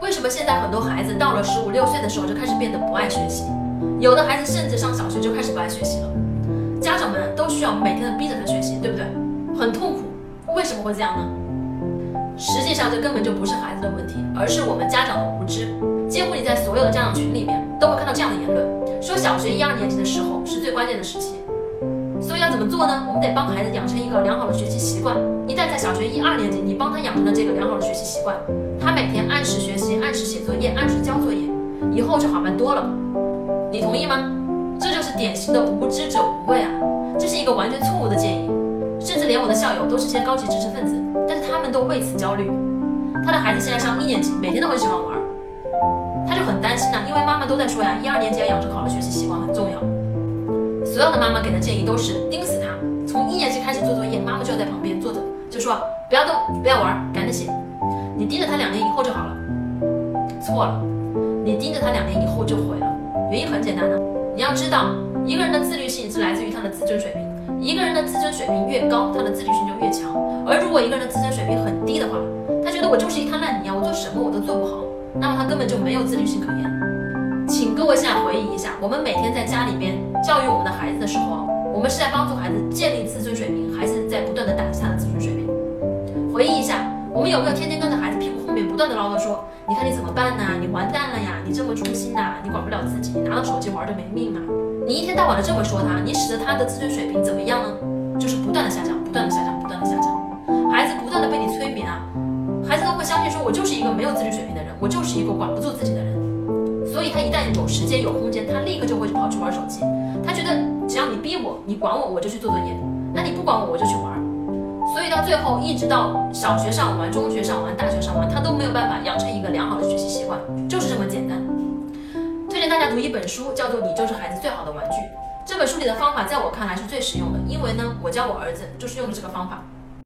为什么现在很多孩子到了十五六岁的时候就开始变得不爱学习？有的孩子甚至上小学就开始不爱学习了。家长们都需要每天的逼着他学习，对不对？很痛苦。为什么会这样呢？实际上这根本就不是孩子的问题，而是我们家长的无知。几乎你在所有的家长群里面都会看到这样的言论，说小学一二年级的时候是最关键的时期。所以要怎么做呢？我们得帮孩子养成一个良好的学习习惯。一旦在小学一二年级，你帮他养成了这个良好的学习习惯，他每天按时学习、按时写作业、按时交作业，以后就好办多了。你同意吗？这就是典型的无知者无畏啊！这是一个完全错误的建议，甚至连我的校友都是些高级知识分子，但是他们都为此焦虑。他的孩子现在上一年级，每天都很喜欢玩，他就很担心呐，因为妈妈都在说呀，一二年级要养成好的学习习惯很重要。所有的妈妈给的建议都是盯死他，从一年级开始做作业，妈妈就要在旁边坐着，就说不要动，不要玩，赶紧写。你盯着他两年以后就好了。错了，你盯着他两年以后就毁了。原因很简单呢，你要知道，一个人的自律性是来自于他的自尊水平，一个人的自尊水平越高，他的自律性就越强。而如果一个人的自尊水平很低的话，他觉得我就是一滩烂泥啊，我做什么我都做不好，那么他根本就没有自律性可言。请各位现在回忆一下，我们每天在家里边教育我们的孩子的时候，我们是在帮助孩子建立自尊水平，还是在不断的打击他的自尊水平？回忆一下，我们有没有天天跟着断的唠叨说，你看你怎么办呢？你完蛋了呀！你这么粗心呐？你管不了自己，拿着手机玩的没命啊！你一天到晚的这么说他，你使得他的自尊水平怎么样呢？就是不断的下降，不断的下降，不断的下降。孩子不断的被你催眠啊，孩子都会相信说，我就是一个没有自律水平的人，我就是一个管不住自己的人。所以他一旦有时间有空间，他立刻就会跑去玩手机。他觉得只要你逼我，你管我，我就去做作业；那你不管我，我就去玩。所以到最后，一直到小学上完、中学上完、大学上完，他都就是这么简单。推荐大家读一本书，叫做《你就是孩子最好的玩具》。这本书里的方法，在我看来是最实用的，因为呢，我教我儿子就是用的这个方法。